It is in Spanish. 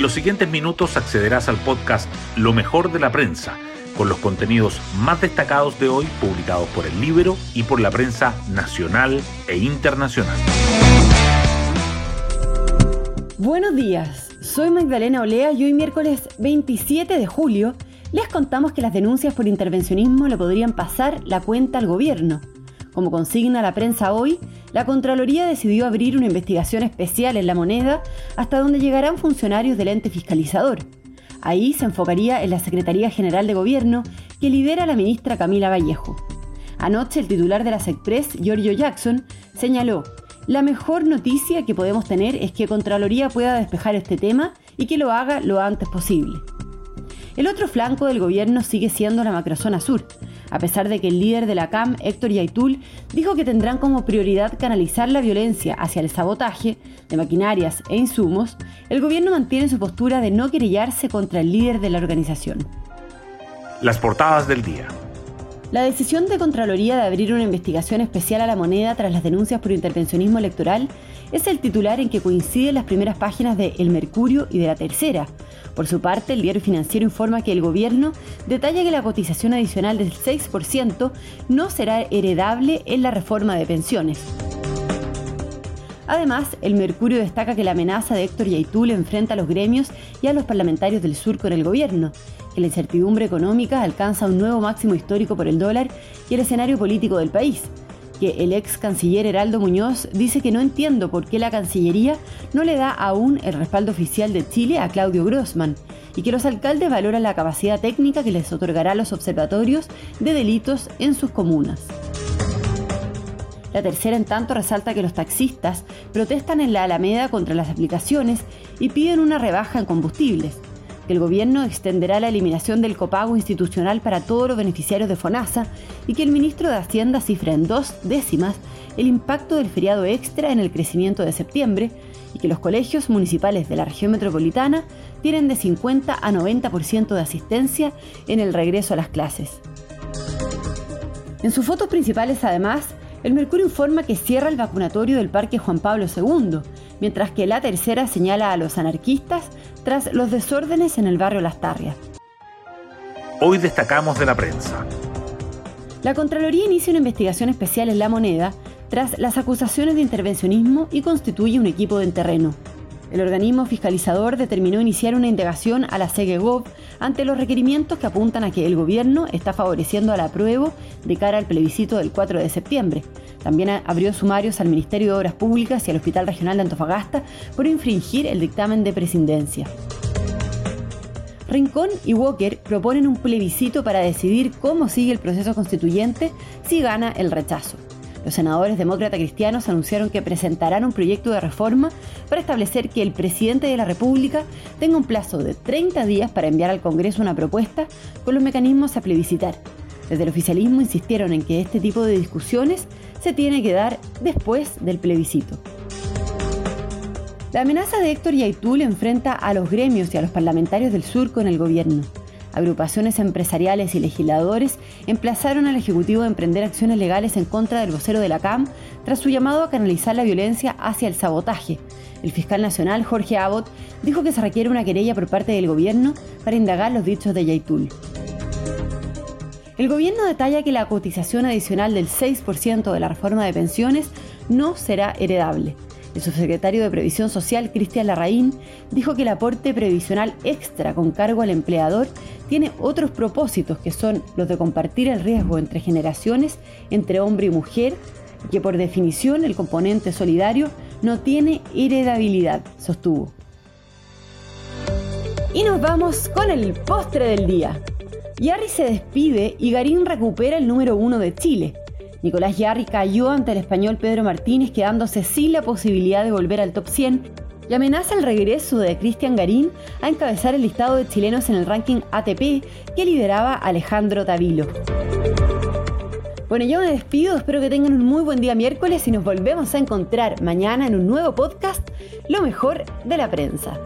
En los siguientes minutos accederás al podcast Lo mejor de la prensa, con los contenidos más destacados de hoy publicados por el libro y por la prensa nacional e internacional. Buenos días, soy Magdalena Olea y hoy miércoles 27 de julio les contamos que las denuncias por intervencionismo le podrían pasar la cuenta al gobierno. Como consigna la prensa hoy, la Contraloría decidió abrir una investigación especial en la moneda hasta donde llegarán funcionarios del ente fiscalizador. Ahí se enfocaría en la Secretaría General de Gobierno que lidera la ministra Camila Vallejo. Anoche el titular de la SECPRES, Giorgio Jackson, señaló, la mejor noticia que podemos tener es que Contraloría pueda despejar este tema y que lo haga lo antes posible. El otro flanco del gobierno sigue siendo la macrozona sur, a pesar de que el líder de la CAM, Héctor Yaitul, dijo que tendrán como prioridad canalizar la violencia hacia el sabotaje de maquinarias e insumos, el gobierno mantiene su postura de no querellarse contra el líder de la organización. Las portadas del día. La decisión de Contraloría de abrir una investigación especial a la moneda tras las denuncias por intervencionismo electoral es el titular en que coinciden las primeras páginas de El Mercurio y de la Tercera. Por su parte, el diario financiero informa que el gobierno detalla que la cotización adicional del 6% no será heredable en la reforma de pensiones. Además, el Mercurio destaca que la amenaza de Héctor Yaitul enfrenta a los gremios y a los parlamentarios del sur con el gobierno, que la incertidumbre económica alcanza un nuevo máximo histórico por el dólar y el escenario político del país, que el ex canciller Heraldo Muñoz dice que no entiendo por qué la Cancillería no le da aún el respaldo oficial de Chile a Claudio Grossman y que los alcaldes valoran la capacidad técnica que les otorgará los observatorios de delitos en sus comunas. La tercera, en tanto, resalta que los taxistas protestan en la Alameda contra las aplicaciones y piden una rebaja en combustibles, que el gobierno extenderá la eliminación del copago institucional para todos los beneficiarios de FONASA y que el ministro de Hacienda cifra en dos décimas el impacto del feriado extra en el crecimiento de septiembre y que los colegios municipales de la región metropolitana tienen de 50 a 90% de asistencia en el regreso a las clases. En sus fotos principales, además, el Mercurio informa que cierra el vacunatorio del Parque Juan Pablo II, mientras que la tercera señala a los anarquistas tras los desórdenes en el barrio Las Tarrias. Hoy destacamos de la prensa. La Contraloría inicia una investigación especial en la moneda tras las acusaciones de intervencionismo y constituye un equipo de terreno. El organismo fiscalizador determinó iniciar una indagación a la CEGEGOV ante los requerimientos que apuntan a que el gobierno está favoreciendo al apruebo de cara al plebiscito del 4 de septiembre. También abrió sumarios al Ministerio de Obras Públicas y al Hospital Regional de Antofagasta por infringir el dictamen de presidencia. Rincón y Walker proponen un plebiscito para decidir cómo sigue el proceso constituyente si gana el rechazo. Los senadores demócratas cristianos anunciaron que presentarán un proyecto de reforma para establecer que el presidente de la República tenga un plazo de 30 días para enviar al Congreso una propuesta con los mecanismos a plebiscitar. Desde el oficialismo insistieron en que este tipo de discusiones se tiene que dar después del plebiscito. La amenaza de Héctor Yaitul enfrenta a los gremios y a los parlamentarios del sur con el gobierno. Agrupaciones empresariales y legisladores emplazaron al Ejecutivo a emprender acciones legales en contra del vocero de la CAM tras su llamado a canalizar la violencia hacia el sabotaje. El fiscal nacional, Jorge Abbott, dijo que se requiere una querella por parte del gobierno para indagar los dichos de Yaitul. El gobierno detalla que la cotización adicional del 6% de la reforma de pensiones no será heredable. El subsecretario de Previsión Social, Cristian Larraín, dijo que el aporte previsional extra con cargo al empleador tiene otros propósitos que son los de compartir el riesgo entre generaciones, entre hombre y mujer, y que por definición el componente solidario no tiene heredabilidad, sostuvo. Y nos vamos con el postre del día. Yarri se despide y Garín recupera el número uno de Chile. Nicolás Yarri cayó ante el español Pedro Martínez, quedándose sin la posibilidad de volver al top 100 y amenaza el regreso de Cristian Garín a encabezar el listado de chilenos en el ranking ATP que lideraba Alejandro Tavilo. Bueno, yo me despido, espero que tengan un muy buen día miércoles y nos volvemos a encontrar mañana en un nuevo podcast, Lo mejor de la prensa.